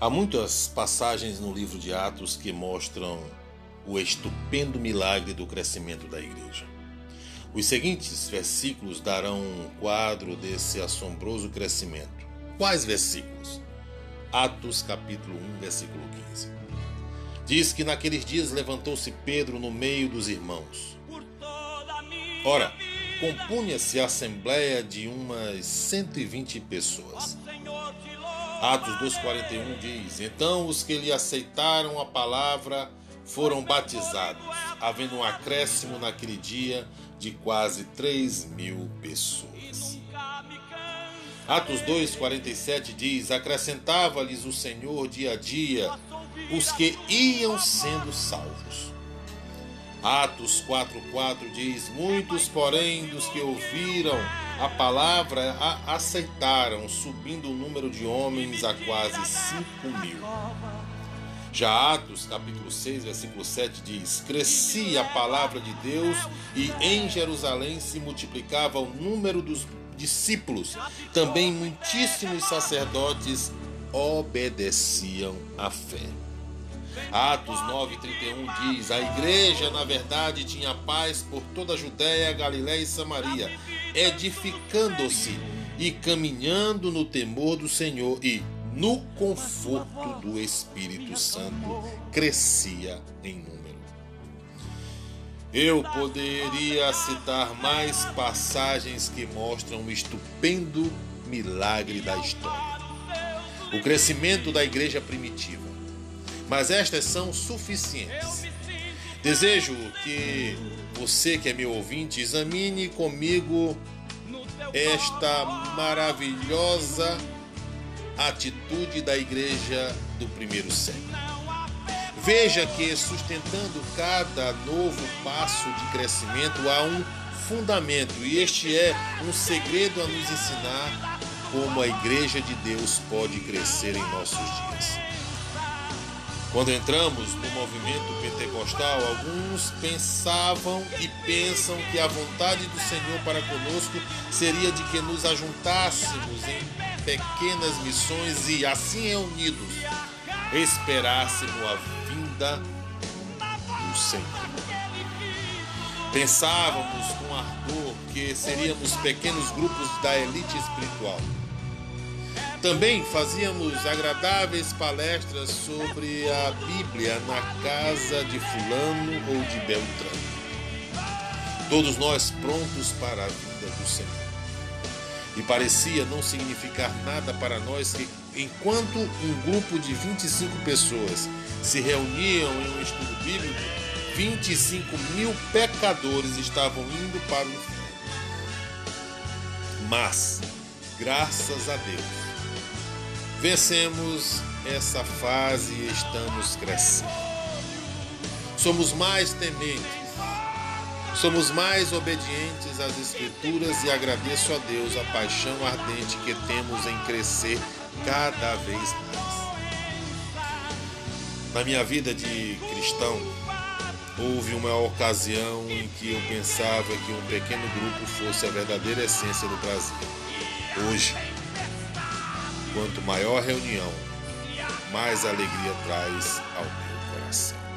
Há muitas passagens no livro de Atos que mostram o estupendo milagre do crescimento da igreja. Os seguintes versículos darão um quadro desse assombroso crescimento. Quais versículos? Atos capítulo 1, versículo 15. Diz que naqueles dias levantou-se Pedro no meio dos irmãos. Ora, compunha-se a assembleia de umas 120 pessoas. Atos 2,41 diz: Então os que lhe aceitaram a palavra foram batizados, havendo um acréscimo naquele dia de quase 3 mil pessoas. Atos 2,47 diz: Acrescentava-lhes o Senhor dia a dia os que iam sendo salvos. Atos 4,4 diz: Muitos, porém, dos que ouviram a palavra a aceitaram, subindo o número de homens a quase 5 mil. Já Atos, capítulo 6, versículo 7 diz: Crescia a palavra de Deus e em Jerusalém se multiplicava o número dos discípulos. Também muitíssimos sacerdotes obedeciam à fé. Atos 9,31 diz: A igreja, na verdade, tinha paz por toda a Judéia, Galiléia e Samaria, edificando-se e caminhando no temor do Senhor e no conforto do Espírito Santo, crescia em número. Eu poderia citar mais passagens que mostram o estupendo milagre da história. O crescimento da igreja primitiva mas estas são suficientes. Desejo que você que é meu ouvinte examine comigo esta maravilhosa atitude da igreja do primeiro século. Veja que sustentando cada novo passo de crescimento há um fundamento, e este é um segredo a nos ensinar como a igreja de Deus pode crescer em nossos dias. Quando entramos no movimento pentecostal, alguns pensavam e pensam que a vontade do Senhor para conosco seria de que nos ajuntássemos em pequenas missões e, assim reunidos, esperássemos a vinda do Senhor. Pensávamos com ardor que seríamos pequenos grupos da elite espiritual também fazíamos agradáveis palestras sobre a Bíblia na casa de Fulano ou de Beltrano. Todos nós prontos para a vinda do Senhor. E parecia não significar nada para nós que, enquanto um grupo de 25 pessoas se reuniam em um estudo bíblico, 25 mil pecadores estavam indo para o inferno. Mas, graças a Deus, Vencemos essa fase e estamos crescendo. Somos mais tementes, somos mais obedientes às Escrituras e agradeço a Deus a paixão ardente que temos em crescer cada vez mais. Na minha vida de cristão, houve uma ocasião em que eu pensava que um pequeno grupo fosse a verdadeira essência do Brasil. Hoje, Quanto maior reunião, mais alegria traz ao meu coração.